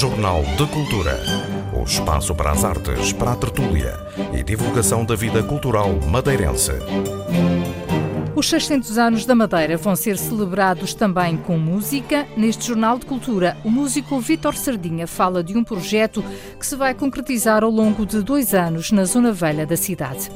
Jornal de Cultura. O espaço para as artes, para a tertúlia e divulgação da vida cultural madeirense. Os 600 anos da Madeira vão ser celebrados também com música. Neste Jornal de Cultura, o músico Vítor Sardinha fala de um projeto que se vai concretizar ao longo de dois anos na zona velha da cidade.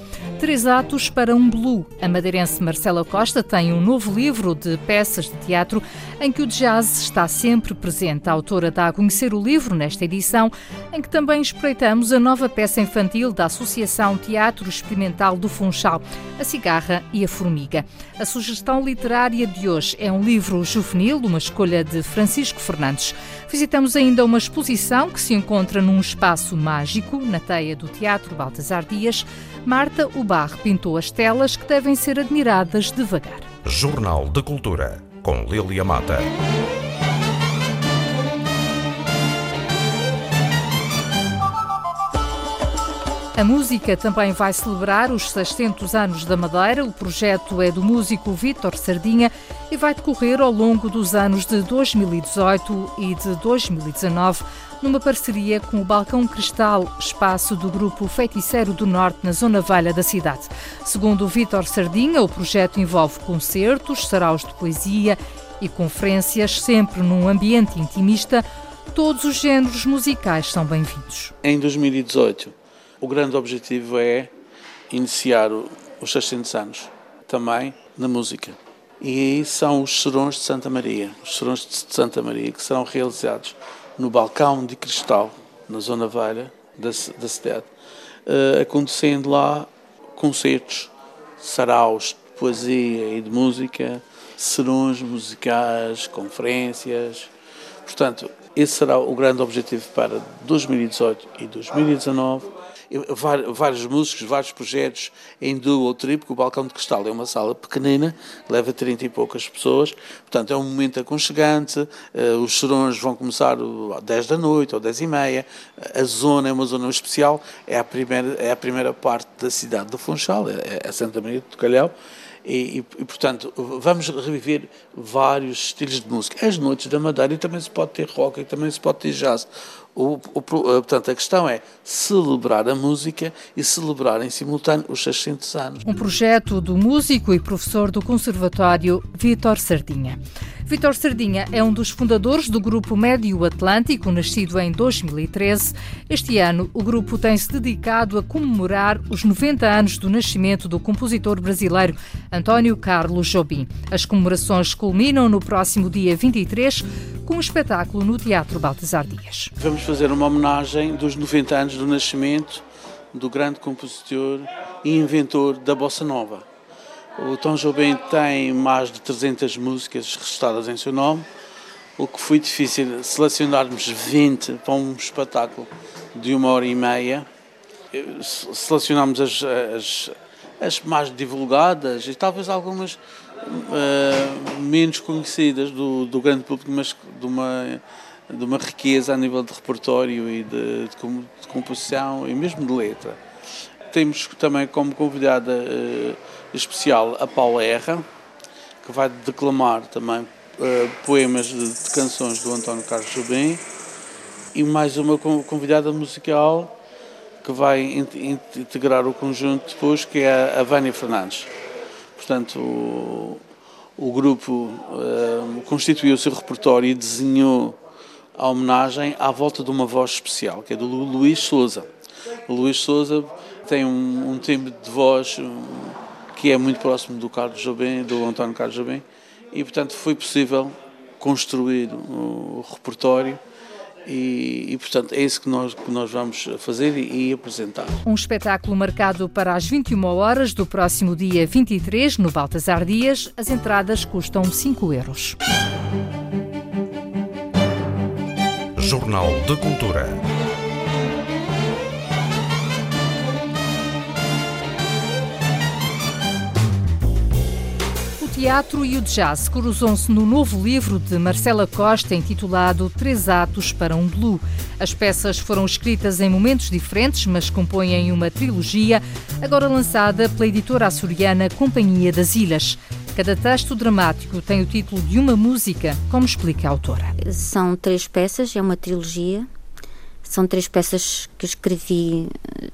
Três atos para um blue. A madeirense Marcela Costa tem um novo livro de peças de teatro em que o jazz está sempre presente. A autora dá a conhecer o livro nesta edição, em que também espreitamos a nova peça infantil da Associação Teatro Experimental do Funchal, A Cigarra e a Formiga. A sugestão literária de hoje é um livro juvenil, uma escolha de Francisco Fernandes. Visitamos ainda uma exposição que se encontra num espaço mágico, na teia do Teatro Baltasar Dias. Marta Ubar pintou as telas que devem ser admiradas devagar. Jornal de Cultura, com Lilia Mata. A música também vai celebrar os 600 anos da Madeira. O projeto é do músico Vítor Sardinha e vai decorrer ao longo dos anos de 2018 e de 2019, numa parceria com o Balcão Cristal, espaço do grupo Feiticeiro do Norte, na Zona Velha da cidade. Segundo Vítor Sardinha, o projeto envolve concertos, saraus de poesia e conferências, sempre num ambiente intimista. Todos os géneros musicais são bem-vindos. Em 2018, o grande objetivo é iniciar os 600 anos também na música. E aí são os serões de Santa Maria, os serões de Santa Maria que serão realizados no balcão de cristal, na zona velha da, da cidade, uh, acontecendo lá concertos, saraus de poesia e de música, serões musicais, conferências. Portanto, esse será o grande objetivo para 2018 e 2019 vários músicos, vários projetos em duo ou triplo, o Balcão de Cristal é uma sala pequenina, leva 30 e poucas pessoas, portanto é um momento aconchegante, eh, os serões vão começar às 10 da noite ou 10 e meia, a zona é uma zona especial, é a primeira, é a primeira parte da cidade do Funchal, é, é Santa Maria do Calhau, e, e, portanto, vamos reviver vários estilos de música. As noites da Madeira e também se pode ter rock e também se pode ter jazz. O, o, portanto, a questão é celebrar a música e celebrar em simultâneo os 600 anos. Um projeto do músico e professor do Conservatório Vítor Sardinha. Vítor Sardinha é um dos fundadores do Grupo Médio Atlântico, nascido em 2013. Este ano, o grupo tem-se dedicado a comemorar os 90 anos do nascimento do compositor brasileiro António Carlos Jobim. As comemorações culminam no próximo dia 23 com um espetáculo no Teatro Baltasar Dias. Vamos fazer uma homenagem dos 90 anos do nascimento do grande compositor e inventor da bossa nova. O Tom Jobim tem mais de 300 músicas registradas em seu nome, o que foi difícil selecionarmos 20 para um espetáculo de uma hora e meia. Selecionámos as, as, as mais divulgadas e talvez algumas uh, menos conhecidas do, do grande público, mas de uma, de uma riqueza a nível de repertório e de, de, composição e mesmo de letra. Temos também como convidada uh, especial a Paula Erra, que vai declamar também uh, poemas de, de, canções do António Carlos Jobim, e mais uma convidada musical que vai integrar o conjunto depois, que é a Vânia Fernandes. Portanto, o, o grupo uh, constituiu o seu repertório e desenhou a homenagem à volta de uma voz especial, que é do Luís Souza. O Luís Souza tem um, um timbre de voz que é muito próximo do Carlos Jobim, do António Carlos Jobim, e portanto foi possível construir o repertório e, e, portanto é isso que nós, que nós vamos fazer e, e, apresentar. Um espetáculo marcado para as 21 horas do próximo dia 23 no Baltasar Dias. As entradas custam 5 euros. Jornal de Cultura. teatro e o jazz cruzam-se no novo livro de Marcela Costa, intitulado Três Atos para um Blue. As peças foram escritas em momentos diferentes, mas compõem uma trilogia, agora lançada pela editora açoriana Companhia das Ilhas. Cada texto dramático tem o título de uma música, como explica a autora. São três peças, é uma trilogia. São três peças que escrevi eh,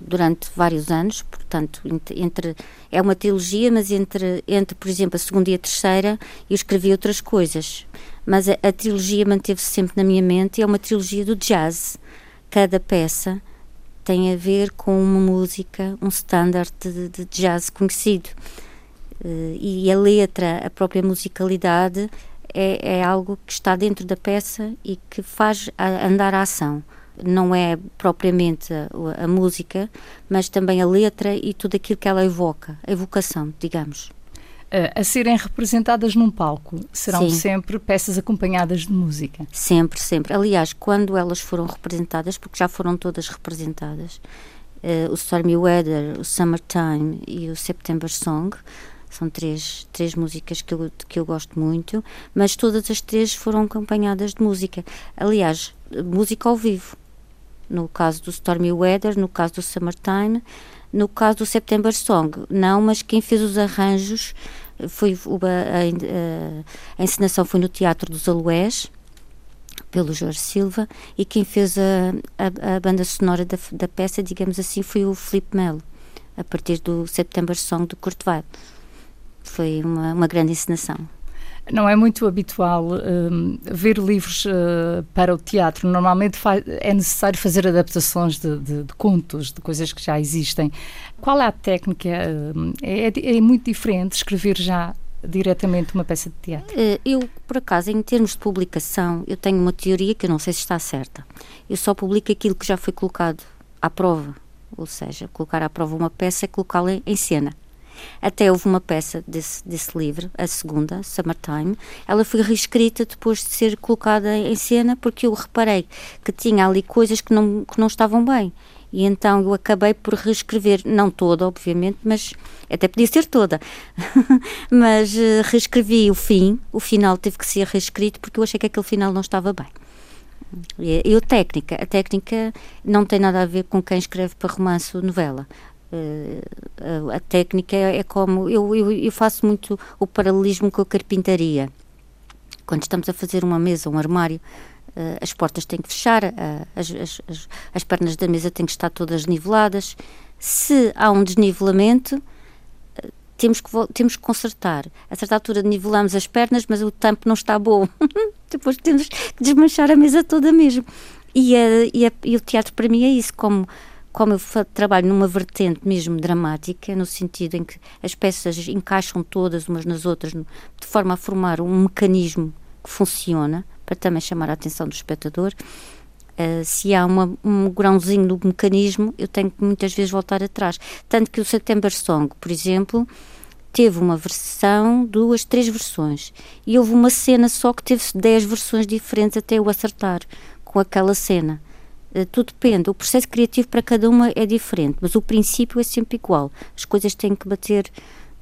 durante vários anos, portanto, entre é uma trilogia, mas entre, entre por exemplo, a segunda e a terceira, eu escrevi outras coisas. Mas a, a trilogia manteve-se sempre na minha mente e é uma trilogia do jazz. Cada peça tem a ver com uma música, um standard de, de jazz conhecido. Uh, e a letra, a própria musicalidade, é, é, algo que está dentro da peça e que faz andar a ação. Não é propriamente a, a, música, mas também a letra e tudo aquilo que ela evoca, a evocação, digamos. Uh, a serem representadas num palco, serão Sim. sempre peças acompanhadas de música? Sempre, sempre. Aliás, quando elas foram representadas, porque já foram todas representadas, uh, o Stormy Weather, o Summertime e o September Song, são três, três músicas que eu, que eu gosto muito, mas todas as três foram acompanhadas de música. Aliás, música ao vivo. No caso do Stormy Weather, no caso do Summertime, no caso do September Song, não, mas quem fez os arranjos foi a, a, a encenação foi no Teatro dos Aloés, pelo Jorge Silva, e quem fez a, a, a banda sonora da, da, peça, digamos assim, foi o Felipe Melo, a partir do September Song do Kurt Weill foi uma, uma grande encenação. Não é muito habitual um, ver livros uh, para o teatro. Normalmente é necessário fazer adaptações de, de, de, contos, de coisas que já existem. Qual é a técnica? Uh, é, é, muito diferente escrever já diretamente uma peça de teatro? Uh, eu, por acaso, em termos de publicação, eu tenho uma teoria que eu não sei se está certa. Eu só publico aquilo que já foi colocado à prova. Ou seja, colocar à prova uma peça é colocá-la em cena. Até houve uma peça desse, desse livro, a segunda, Summertime, ela foi reescrita depois de ser colocada em cena porque eu reparei que tinha ali coisas que não, que não estavam bem. E então eu acabei por reescrever, não toda, obviamente, mas até podia ser toda, mas uh, reescrevi o fim, o final teve que ser reescrito porque eu achei que aquele final não estava bem. E, a técnica, a técnica não tem nada a ver com quem escreve para romance ou novela. Uh, a, a, técnica é, como. Eu, eu, eu, faço muito o paralelismo com a carpintaria. Quando estamos a fazer uma mesa, um armário, uh, as portas têm que fechar, uh, as, as, as, as, pernas da mesa têm que estar todas niveladas. Se há um desnivelamento, temos que, temos que consertar. A certa altura nivelamos as pernas, mas o tampo não está bom. Depois temos que desmanchar a mesa toda mesmo. E, a, e, a, e o teatro para mim é isso, como como eu trabalho numa vertente mesmo dramática, no sentido em que as peças encaixam todas umas nas outras, de forma a formar um mecanismo que funciona, para também chamar a atenção do espectador. Uh, se há uma, um grãozinho do mecanismo, eu tenho que muitas vezes voltar atrás. Tanto que o September Song, por exemplo, teve uma versão, duas, três versões. E houve uma cena só que teve dez versões diferentes até eu acertar com aquela cena. Eh, tudo depende. O processo criativo para cada uma é diferente, mas o princípio é sempre igual. As coisas têm que bater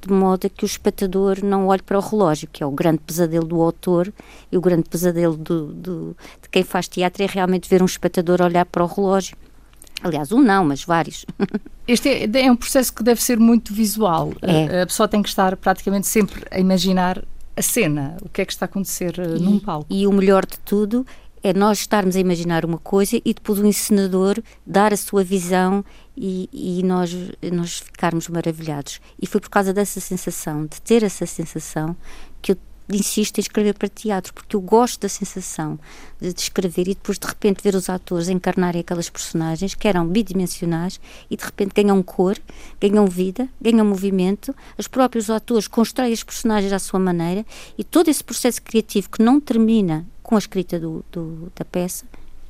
de modo a que o espectador não olhe para o relógio, que é o grande pesadelo do autor e o grande pesadelo do, do, de quem faz teatro é realmente ver um espectador olhar para o relógio. Aliás, um não, mas vários. Este é, é um processo que deve ser muito visual. É. A pessoa tem que estar praticamente sempre a imaginar a cena, o que é que está a acontecer eh, e, num palco. E o melhor de tudo é nós estarmos a imaginar uma coisa e depois o encenador dar a sua visão e, e, nós, nós ficarmos maravilhados. E foi por causa dessa sensação, de ter essa sensação, que eu insisto em escrever para teatro, porque eu gosto da sensação de, de escrever e depois de repente ver os atores encarnarem aquelas personagens que eram bidimensionais e de repente ganham cor, ganham vida, ganham movimento, os próprios atores constroem os personagens à sua maneira e todo esse processo criativo que não termina com a escrita do, do, da peça,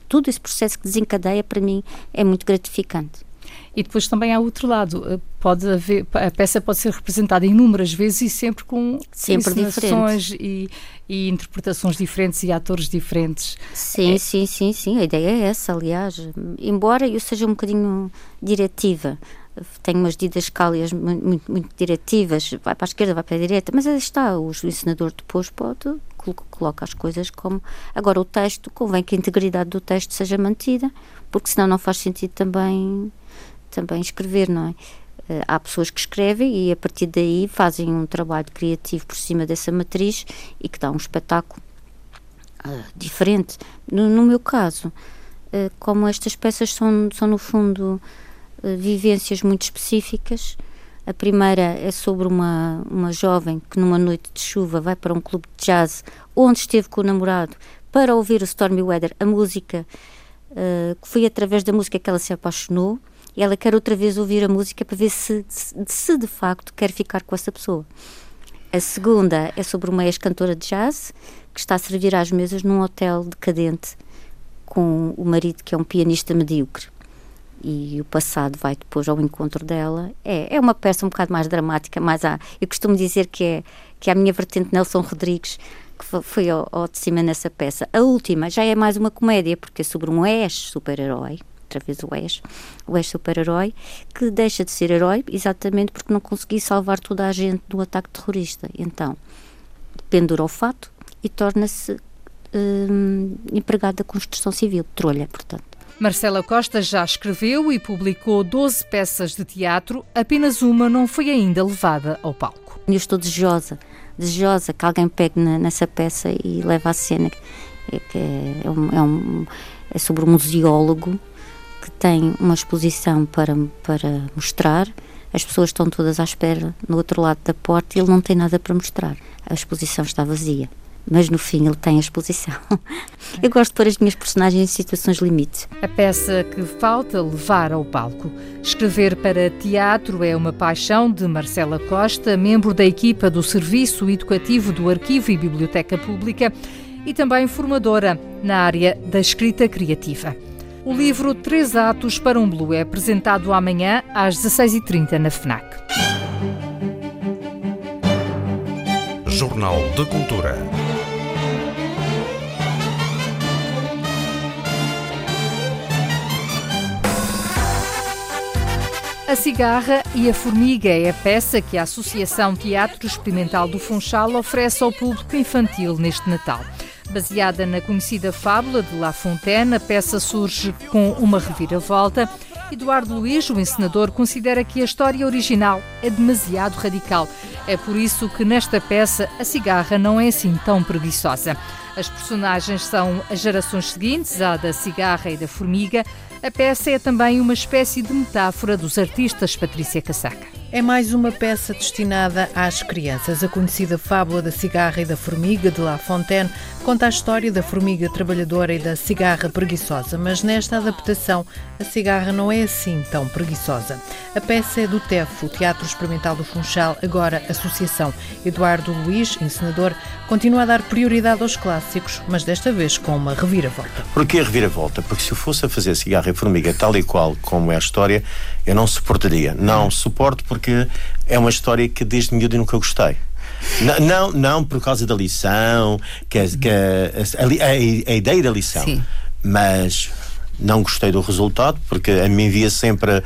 todo esse processo que desencadeia, para mim, é muito gratificante. E depois também há outro lado, eh, pode haver, a peça pode ser representada inúmeras vezes e sempre com sempre encenações e, e, interpretações diferentes e atores diferentes. Sim, é. sim, sim, sim, a ideia é essa, aliás. Embora eu seja um bocadinho diretiva, tenho umas didascálias muito, muito, muito diretivas, vai para a esquerda, vai para a direita, mas aí está, o ensinador depois pode coloca as coisas como. Agora, o texto, convém que a integridade do texto seja mantida, porque senão não faz sentido também, também escrever, não é? Uh, há pessoas que escrevem e a partir daí fazem um trabalho criativo por cima dessa matriz e que dá um espetáculo uh, diferente. No, no, meu caso, uh, como estas peças são, são no fundo vivências muito específicas, a primeira é sobre uma, uma jovem que numa noite de chuva vai para um clube de jazz onde esteve com o namorado para ouvir o Stormy Weather, a música uh, que foi através da música que ela se apaixonou e ela quer outra vez ouvir a música para ver se, se, se de facto quer ficar com essa pessoa. A segunda é sobre uma ex-cantora de jazz que está a servir às mesas num hotel decadente com o marido que é um pianista medíocre e o passado vai depois ao encontro dela. É, é uma peça um bocado mais dramática, mais a, eu costumo dizer que é, que é a minha vertente Nelson Rodrigues, que foi ao, ao de cima nessa peça. A última já é mais uma comédia, porque é sobre um ex-super-herói, outra vez o ex, o ex-super-herói, que deixa de ser herói exatamente porque não conseguiu salvar toda a gente do ataque terrorista. Então, pendura o fato e torna-se hum, empregado da construção civil, trolha, portanto. Marcela Costa já escreveu e publicou 12 peças de teatro, apenas uma não foi ainda levada ao palco. Eu estou desejosa, desejosa que alguém pegue nessa peça e leve à cena. É, é, um, é, um, é sobre um museólogo que tem uma exposição para, para mostrar. As pessoas estão todas à espera no outro lado da porta e ele não tem nada para mostrar. A exposição está vazia mas no fim ele tem a exposição. Eu gosto de pôr as minhas personagens em situações limites. A peça que falta levar ao palco. Escrever para teatro é uma paixão de Marcela Costa, membro da equipa do Serviço Educativo do Arquivo e Biblioteca Pública e também formadora na área da escrita criativa. O livro Três Atos para um Blue é apresentado amanhã às 16h30 na FNAC. Jornal de Cultura. A Cigarra e a Formiga é a peça que a Associação Teatro Experimental do Funchal oferece ao público infantil neste Natal. Baseada na conhecida fábula de La Fontaine, a peça surge com uma reviravolta. Eduardo Luiz, o encenador, considera que a história original é demasiado radical. É por isso que nesta peça a cigarra não é assim tão preguiçosa. As personagens são as gerações seguintes, a da cigarra e da formiga. A peça é também uma espécie de metáfora dos artistas Patrícia Casaca. É mais uma peça destinada às crianças. A conhecida fábula da cigarra e da formiga de La Fontaine conta a história da formiga trabalhadora e da cigarra preguiçosa, mas nesta adaptação a cigarra não é assim tão preguiçosa. A peça é do TEF, o Teatro Experimental do Funchal, agora Associação. Eduardo Luiz, encenador, continua a dar prioridade aos clássicos, mas desta vez com uma reviravolta. Porquê a reviravolta? Porque se eu fosse a fazer cigarra e formiga tal e qual como é a história, eu não suportaria. Não suporto porque é uma história que desde miúdo nunca gostei. Não, não, não, por causa da lição, que, é, que é a, a, a, ideia da lição, Sim. mas não gostei do resultado porque a mim via sempre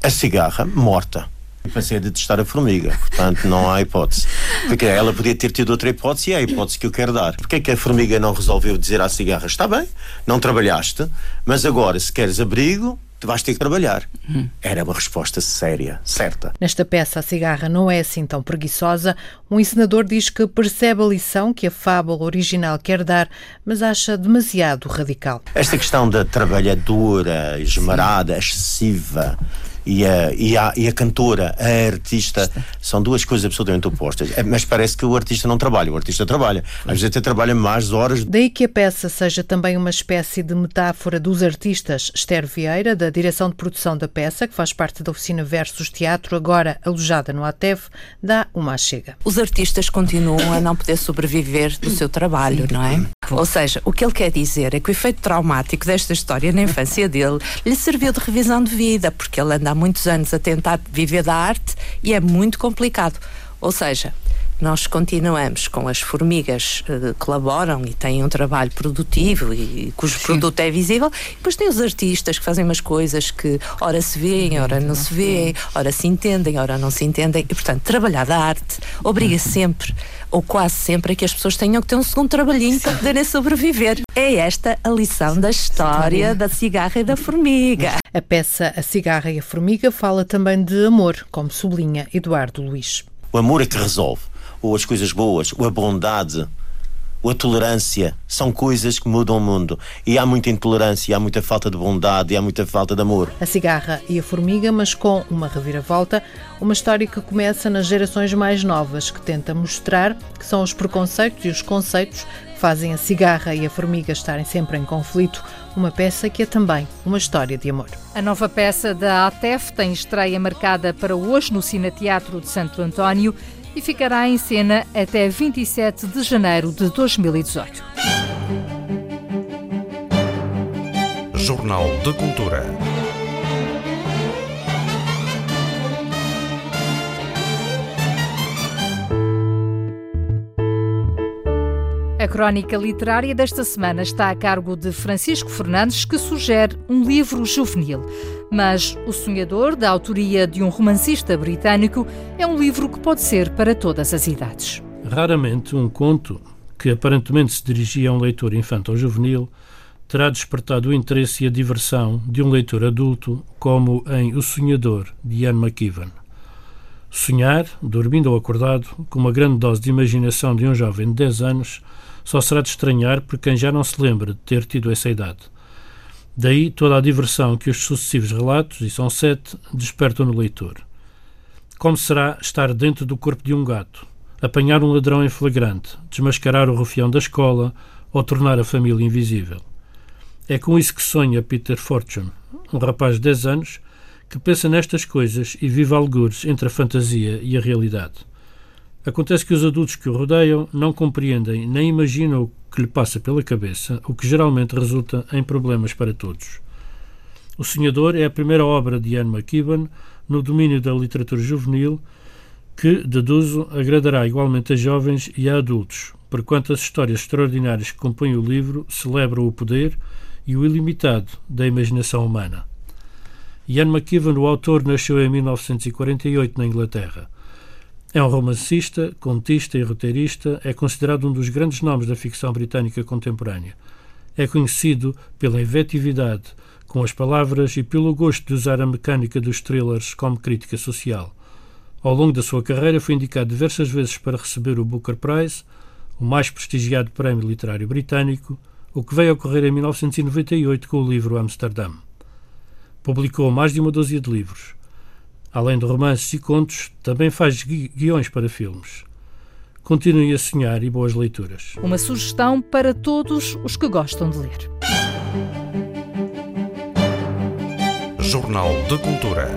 a cigarra morta. Passei a detestar a formiga, portanto não há hipótese. Porque ela podia ter tido outra hipótese e é a hipótese que eu quero dar. Porquê é que a formiga não resolveu dizer à cigarra: está bem, não trabalhaste, mas agora se queres abrigo, tu vais ter que trabalhar. Hum. Era uma resposta séria, certa. Nesta peça, a cigarra não é assim tão preguiçosa. Um encenador diz que percebe a lição que a fábula original quer dar, mas acha demasiado radical. Esta questão da trabalhadora, esmerada, Sim. excessiva, e a, e a, e a cantora, a artista, são duas coisas absolutamente opostas. É, mas parece que o artista não trabalha, o artista trabalha. Às vezes até trabalha mais horas. Daí que a peça seja também uma espécie de metáfora dos artistas. Esther Vieira, da direção de produção da peça, que faz parte da oficina Versus Teatro, agora alojada no ATEV, dá uma chega. Os artistas continuam a não poder sobreviver do seu trabalho, não é? Ou seja, o que ele quer dizer é que o efeito traumático desta história na infância dele lhe serviu de revisão de vida, porque ele anda há muitos anos a tentar viver da arte e é muito complicado. Ou seja, nós continuamos com as formigas que colaboram e têm um trabalho produtivo e cujo Sim. produto é visível, e depois tem os artistas que fazem umas coisas que ora se vêem, ora não se vêem, ora se entendem, ora não se entendem, e portanto trabalhar da arte obriga sempre ou quase sempre, a que as pessoas tenham que ter um segundo trabalhinho Sim. para poderem sobreviver. É esta a lição da história da cigarra e da formiga. A peça A Cigarra e a Formiga fala também de amor, como sublinha Eduardo Luiz. O amor é que resolve, ou as coisas boas, ou a bondade, ou a tolerância são coisas que mudam o mundo. E há muita intolerância, há muita falta de bondade, e há muita falta de amor. A cigarra e a formiga, mas com uma reviravolta, uma história que começa nas gerações mais novas, que tenta mostrar que são os preconceitos e os conceitos que fazem a cigarra e a formiga estarem sempre em conflito. Uma peça que é também uma história de amor. A nova peça da ATEF tem estreia marcada para hoje no Cine Teatro de Santo António e ficará em cena até 27 de janeiro de 2018. Jornal de Cultura. A crónica literária desta semana está a cargo de Francisco Fernandes, que sugere um livro juvenil. Mas O Sonhador, da autoria de um romancista britânico, é um livro que pode ser para todas as idades. Raramente um conto, que aparentemente se dirigia a um leitor infantil ou juvenil, terá despertado o interesse e a diversão de um leitor adulto, como em O Sonhador, de Ian McEwan. Sonhar, dormindo ou acordado, com uma grande dose de imaginação de um jovem de 10 anos, só será de estranhar por quem já não se lembra de ter tido essa idade. Daí toda a diversão que os sucessivos relatos, e são sete, despertam no leitor. Como será estar dentro do corpo de um gato, apanhar um ladrão em flagrante, desmascarar o rufião da escola ou tornar a família invisível? É com isso que sonha Peter Fortune, um rapaz de 10 anos que pensa nestas coisas e vive algures entre a fantasia e a realidade. Acontece que os adultos que o rodeiam não compreendem nem imaginam o que lhe passa pela cabeça, o que geralmente resulta em problemas para todos. O Sonhador é a primeira obra de Ian McEwan no domínio da literatura juvenil que, deduzo, agradará igualmente a jovens e a adultos, porquanto as histórias extraordinárias que compõem o livro celebram o poder e o ilimitado da imaginação humana. Ian McEwan, o autor, nasceu em 1948 na Inglaterra. É um romancista, contista e roteirista, é considerado um dos grandes nomes da ficção britânica contemporânea. É conhecido pela inventividade com as palavras e pelo gosto de usar a mecânica dos thrillers como crítica social. Ao longo da sua carreira foi indicado diversas vezes para receber o Booker Prize, o mais prestigiado prémio literário britânico, o que veio a ocorrer em 1998 com o livro Amsterdã. Publicou mais de uma dúzia de livros. Além de romances e contos, também faz gui guiões para filmes. Continue a sonhar e boas leituras. Uma sugestão para todos os que gostam de ler. Jornal de Cultura.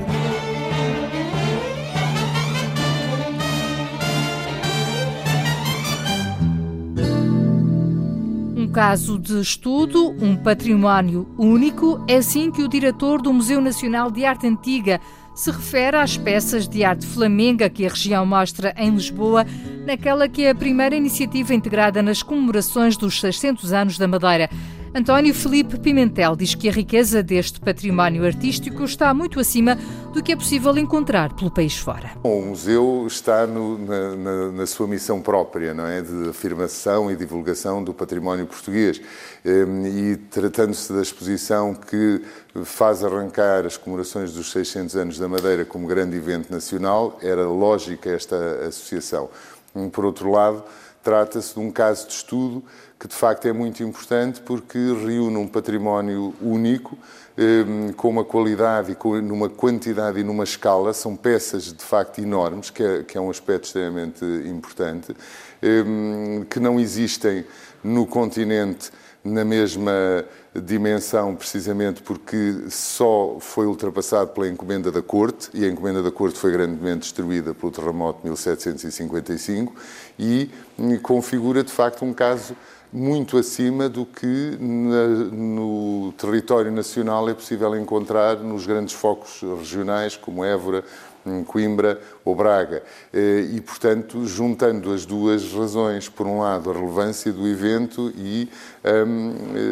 Um caso de estudo, um património único, é assim que o diretor do Museu Nacional de Arte Antiga se refere às peças de arte flamenga que a região mostra em Lisboa, naquela que é a primeira iniciativa integrada nas comemorações dos 600 anos da Madeira. António Felipe Pimentel diz que a riqueza deste património artístico está muito acima do que é possível encontrar pelo país fora. o museu está no, na, na, na, sua missão própria, não é, de afirmação e divulgação do património português. Ehm, e tratando-se da exposição que faz arrancar as comemorações dos 600 anos da Madeira como grande evento nacional, era lógica esta associação. Por outro lado, trata-se de um caso de estudo que de facto é muito importante porque reúne um património único, ehm, com uma qualidade e com, numa quantidade e numa escala, são peças de facto enormes, que é, que é um aspecto extremamente importante, ehm, que não existem no continente na mesma dimensão, precisamente porque só foi ultrapassado pela encomenda da Corte, e a encomenda da Corte foi grandemente destruída pelo terremoto de 1755, e configura de facto um caso muito acima do que na, no território nacional é possível encontrar nos grandes focos regionais, como Évora, Coimbra ou Braga. Eh, e, portanto, juntando as duas razões, por um lado, a relevância do evento e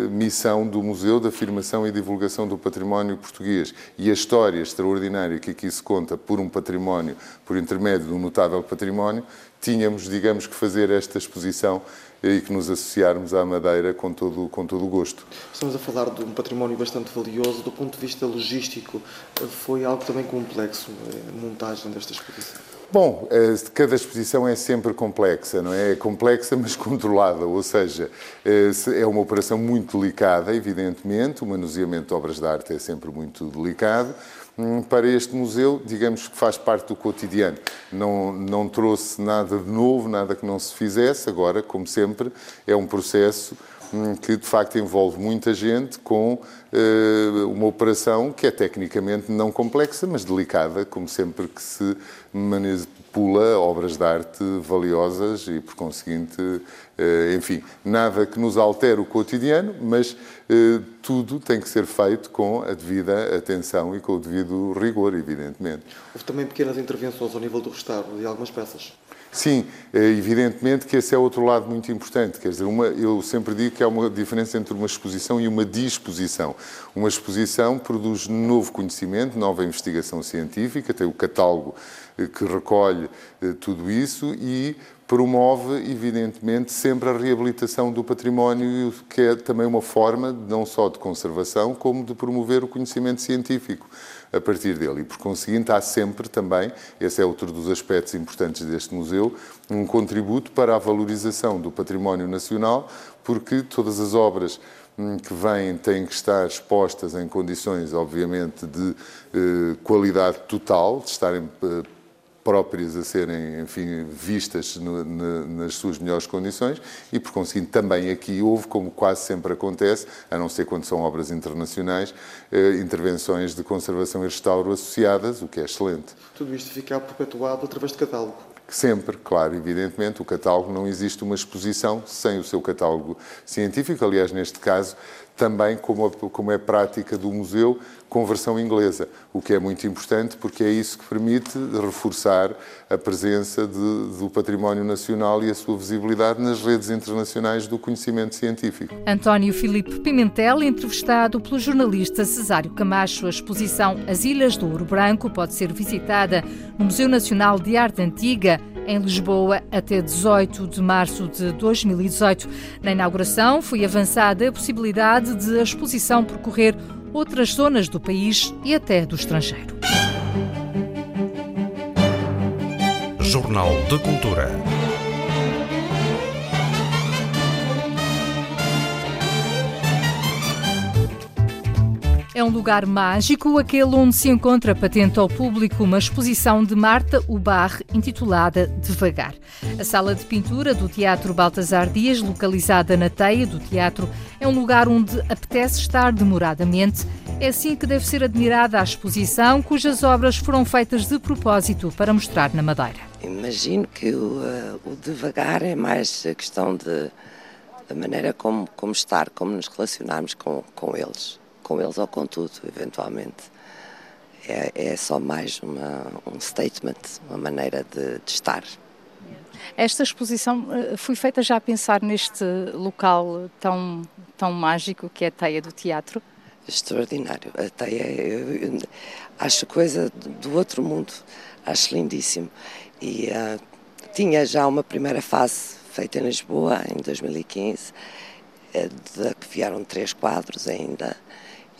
missão do Museu da Afirmação e Divulgação do Património Português e a história extraordinária que aqui se conta por um património, por intermédio de um notável património, tínhamos, digamos, que fazer esta exposição e que nos associarmos à Madeira com todo, com todo o gosto. Estamos a falar de um património bastante valioso. Do ponto de vista logístico, foi algo também complexo a montagem desta exposição? Bom, cada exposição é sempre complexa, não é? É complexa, mas controlada, ou seja, é uma operação muito delicada, evidentemente, o manuseamento de obras de arte é sempre muito delicado, Hum, para este museu, digamos que faz parte do cotidiano. Não, não trouxe nada de novo, nada que não se fizesse. Agora, como sempre, é um processo hum, que de facto envolve muita gente com uh, uma operação que é tecnicamente não complexa, mas delicada, como sempre que se manipula obras de arte valiosas e, por conseguinte, uh, enfim, nada que nos altere o cotidiano, mas uh, tudo tem que ser feito com a devida atenção e com o devido rigor, evidentemente. Houve também pequenas intervenções ao nível do restauro de algumas peças. Sim, é evidentemente que esse é outro lado muito importante. Quer dizer, uma, eu sempre digo que há uma diferença entre uma exposição e uma disposição. Uma exposição produz novo conhecimento, nova investigação científica, tem o catálogo eh, que recolhe eh, tudo isso e promove, evidentemente, sempre a reabilitação do património, que é também uma forma não só de conservação, como de promover o conhecimento científico a partir dele. E, por conseguinte, há sempre também, esse é outro dos aspectos importantes deste museu, um contributo para a valorização do património nacional, porque todas as obras hum, que vêm têm que estar expostas em condições, obviamente, de eh, qualidade total, de estarem eh, próprias a serem, enfim, vistas no, na, nas suas melhores condições e, por conseguinte, também aqui houve, como quase sempre acontece, a não ser quando são obras internacionais, eh, intervenções de conservação e restauro associadas, o que é excelente. Tudo isto fica perpetuado através de catálogo? Sempre, claro, evidentemente, o catálogo não existe uma exposição sem o seu catálogo científico. Aliás, neste caso, também, como, como é prática do museu, com versão inglesa, o que é muito importante porque é isso que permite reforçar a presença de, do património nacional e a sua visibilidade nas redes internacionais do conhecimento científico. António Filipe Pimentel, entrevistado pelo jornalista Cesário Camacho. A exposição As Ilhas do Ouro Branco pode ser visitada no Museu Nacional de Arte Antiga em Lisboa até 18 de março de 2018. Na inauguração foi avançada a possibilidade de a exposição percorrer outras zonas do país e até do estrangeiro. Jornal de Cultura. É um lugar mágico, aquele onde se encontra patente ao público uma exposição de Marta Ubar intitulada Devagar. A sala de pintura do Teatro Baltasar Dias, localizada na teia do teatro, é um lugar onde apetece estar demoradamente. É assim que deve ser admirada a exposição, cujas obras foram feitas de propósito para mostrar na Madeira. Imagino que o, uh, o devagar é mais a questão de da maneira como, como estar, como nos relacionarmos com, com eles com eles ou com tudo, eventualmente. É, é só mais uma, um statement, uma maneira de, de estar. Esta exposição eh, foi feita já a pensar neste local tão, tão mágico que é a Teia do Teatro? Extraordinário. A Teia, eu, eu acho coisa do outro mundo, acho lindíssimo. E uh, tinha já uma primeira fase feita em Lisboa, em 2015, eh, de que vieram três quadros ainda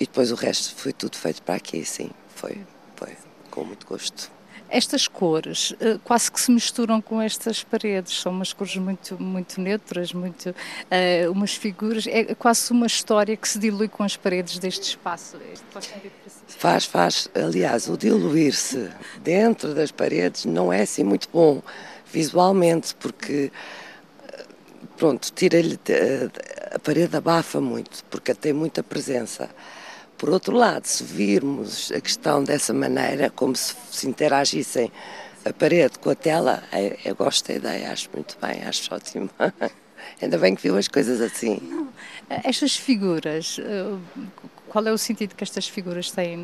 e depois o resto foi tudo feito para aqui, sim. Foi, foi com muito gosto. Estas cores eh, quase que se misturam com estas paredes, são umas cores muito, muito neutras, muito, uh, umas figuras, é quase uma história que se dilui com as paredes deste espaço. Faz, faz. Aliás, o diluir-se dentro das paredes não é assim muito bom visualmente, porque eh, pronto, tira-lhe a parede abafa muito, porque tem muita presença. Por outro lado, se virmos a questão dessa maneira, como se, se interagissem a parede com a tela, eu, eu gosto da ideia, acho muito bem, acho ótimo. Ainda bem que viu as coisas assim. Estas figuras, eh, qual é o sentido que estas figuras têm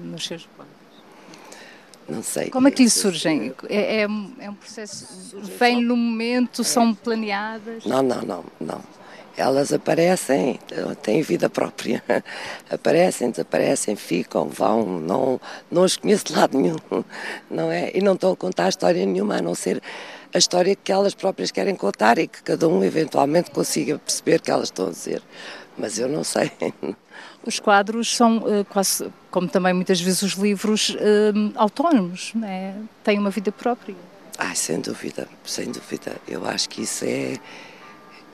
nos seus quadros? Não sei. Como é que lhe surgem? É, é, é um processo. Vem no momento, são planeadas? Não, não, não, não. Elas aparecem, têm vida própria. Aparecem, desaparecem, ficam, vão, não, não os conheço de lado nenhum, não é? E não estão a contar história nenhuma, a não ser a história que elas próprias querem contar e que cada um eventualmente consiga perceber que elas estão a dizer. Mas eu não sei. Os quadros são uh, quase, como também muitas vezes os livros, uh, autónomos, né? têm uma vida própria. Ah, sem dúvida, sem dúvida. Eu acho que isso é,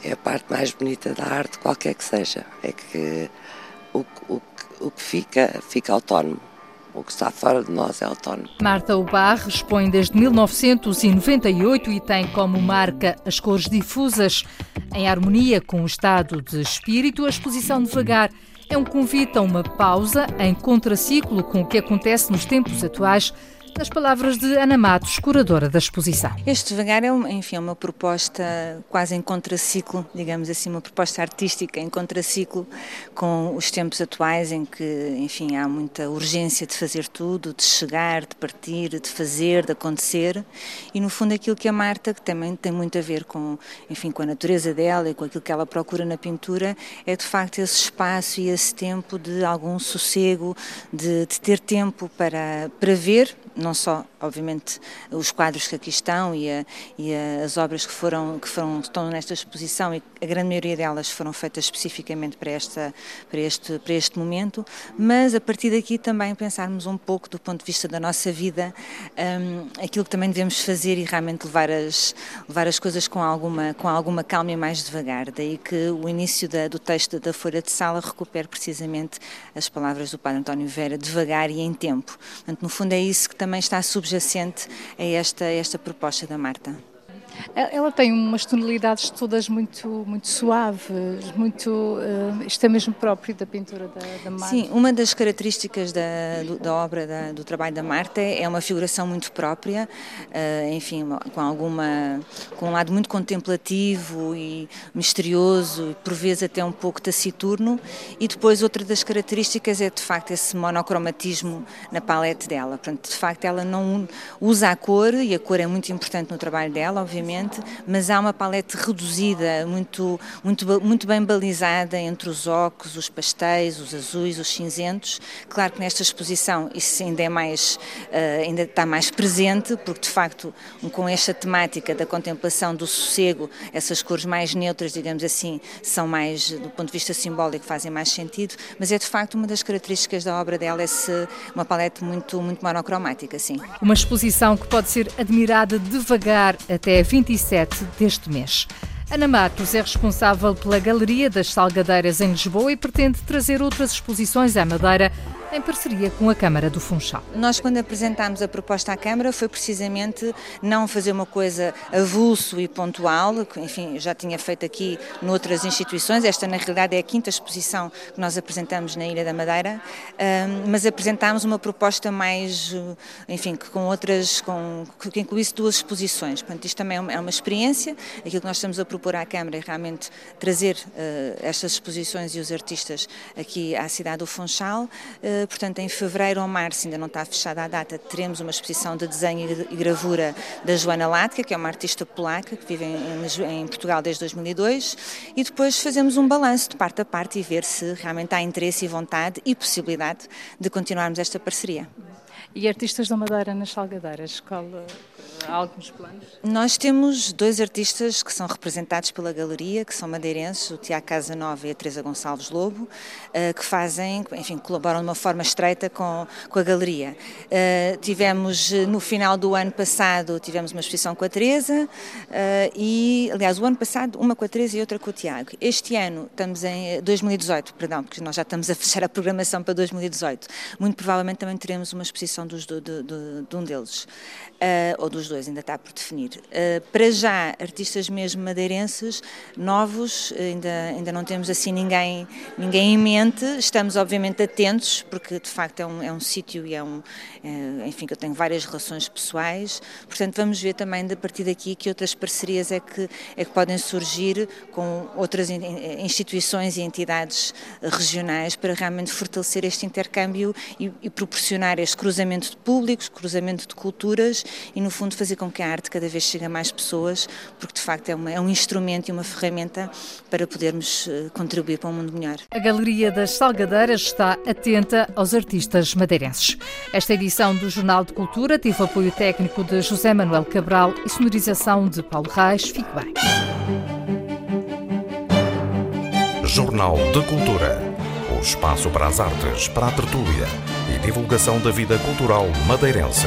é a parte mais bonita da arte, qualquer que seja. É que o, o, o que fica, fica autónomo. O que está fora de nós é autónomo. Marta Ubar expõe desde 1998 e tem como marca as cores difusas. Em harmonia com o estado de espírito, a exposição devagar é um convite a uma pausa em contraciclo com o que acontece nos tempos atuais nas palavras de Ana Matos, curadora da exposição. Este devagar é, enfim, é uma proposta quase em contraciclo, digamos assim, uma proposta artística em contraciclo com os tempos atuais em que, enfim, há muita urgência de fazer tudo, de chegar, de partir, de fazer, de acontecer e no fundo aquilo que a Marta, que também tem muito a ver com, enfim, com a natureza dela e com aquilo que ela procura na pintura, é de facto esse espaço e esse tempo de algum sossego, de, de ter tempo para, para ver não só, obviamente, os quadros que aqui estão e, a, e a, as obras que foram que foram estão nesta exposição e a grande maioria delas foram feitas especificamente para esta para este para este momento, mas a partir daqui também pensarmos um pouco do ponto de vista da nossa vida, um, aquilo que também devemos fazer e realmente levar as levar as coisas com alguma com alguma calma e mais devagar. Daí que o início da, do texto da folha de sala recupera precisamente as palavras do Padre António Vera, devagar e em tempo. Portanto, no fundo é isso que também está subjacente a esta, esta proposta da Marta. Ela tem umas tonalidades todas muito, muito suaves, muito. Uh, isto é mesmo próprio da pintura da, da Marta. Sim, uma das características da, do, da obra, da, do trabalho da Marta é uma figuração muito própria, uh, enfim, com alguma. com um lado muito contemplativo e misterioso, e por vezes até um pouco taciturno, e depois outra das características é de facto esse monocromatismo na palete dela. Portanto, de facto, ela não usa a cor, e a cor é muito importante no trabalho dela, obviamente obviamente, mas há uma palete reduzida, muito, muito, muito bem balizada entre os ocos, os pastéis, os azuis, os cinzentos. Claro que nesta exposição isso ainda é mais, uh, ainda está mais presente, porque de facto com esta temática da contemplação do sossego, essas cores mais neutras, digamos assim, são mais, do ponto de vista simbólico, fazem mais sentido, mas é de facto uma das características da obra dela, esse, uma palete muito, muito monocromática, sim. Uma exposição que pode ser admirada devagar até 27 deste mês. Ana Matos é responsável pela Galeria das Salgadeiras em Lisboa e pretende trazer outras exposições à Madeira em parceria com a Câmara do Funchal. Nós, quando apresentámos a proposta à Câmara, foi precisamente não fazer uma coisa avulso e pontual, enfim, já tinha feito aqui noutras instituições, esta na realidade é a quinta exposição que nós apresentamos na Ilha da Madeira, mas apresentámos uma proposta mais, enfim, com outras, com, que incluísse duas exposições. Portanto, isto também é, é uma experiência, aquilo que nós estamos a propor à Câmara é realmente trazer uh, estas exposições e os artistas aqui à cidade do Funchal. Uh, portanto, em fevereiro ou março, ainda não está fechada a data, teremos uma exposição de desenho e gravura da Joana Latka, que é uma artista polaca que vive em, em Portugal desde 2002, e depois fazemos um balanço de parte a parte e ver se realmente há interesse e vontade e possibilidade de continuarmos esta parceria. E artistas da Madeira nas Salgadeiras, qual, há alguns planos? Nós temos dois artistas que são representados pela galeria, que são madeirenses, o Tiago Casanova e a Teresa Gonçalves Lobo, eh, que fazem, enfim, colaboram de uma forma estreita com, com a galeria. Eh, tivemos, no final do ano passado, tivemos uma exposição com a Teresa eh, e, aliás, o ano passado, uma com a Teresa e outra com o Tiago. Este ano, estamos em 2018, perdão, porque nós já estamos a fechar a programação para 2018. Muito provavelmente também teremos uma exposição dos, de, de, de um deles. Uh, ou dos dois, ainda está por definir. Uh, para já, artistas mesmo madeirenses, novos, ainda, ainda não temos assim ninguém, ninguém em mente, estamos obviamente atentos, porque de facto é um, é um sítio e é um, é, enfim, que eu tenho várias relações pessoais, portanto vamos ver também a partir daqui que outras parcerias é que, é que podem surgir com outras instituições e entidades regionais para realmente fortalecer este intercâmbio e, e proporcionar este cruzamento de públicos, cruzamento de culturas e, no fundo, fazer com que a arte cada vez chegue a mais pessoas, porque de facto é, uma, é um instrumento e uma ferramenta para podermos uh, contribuir para um mundo melhor. A Galeria das Salgadeiras está atenta aos artistas madeirenses. Esta edição do Jornal de Cultura teve apoio técnico de José Manuel Cabral e sonorização de Paulo Reis. Fique bem. Jornal de Cultura. O espaço para as artes, para a tertúlia e divulgação da vida cultural madeirense.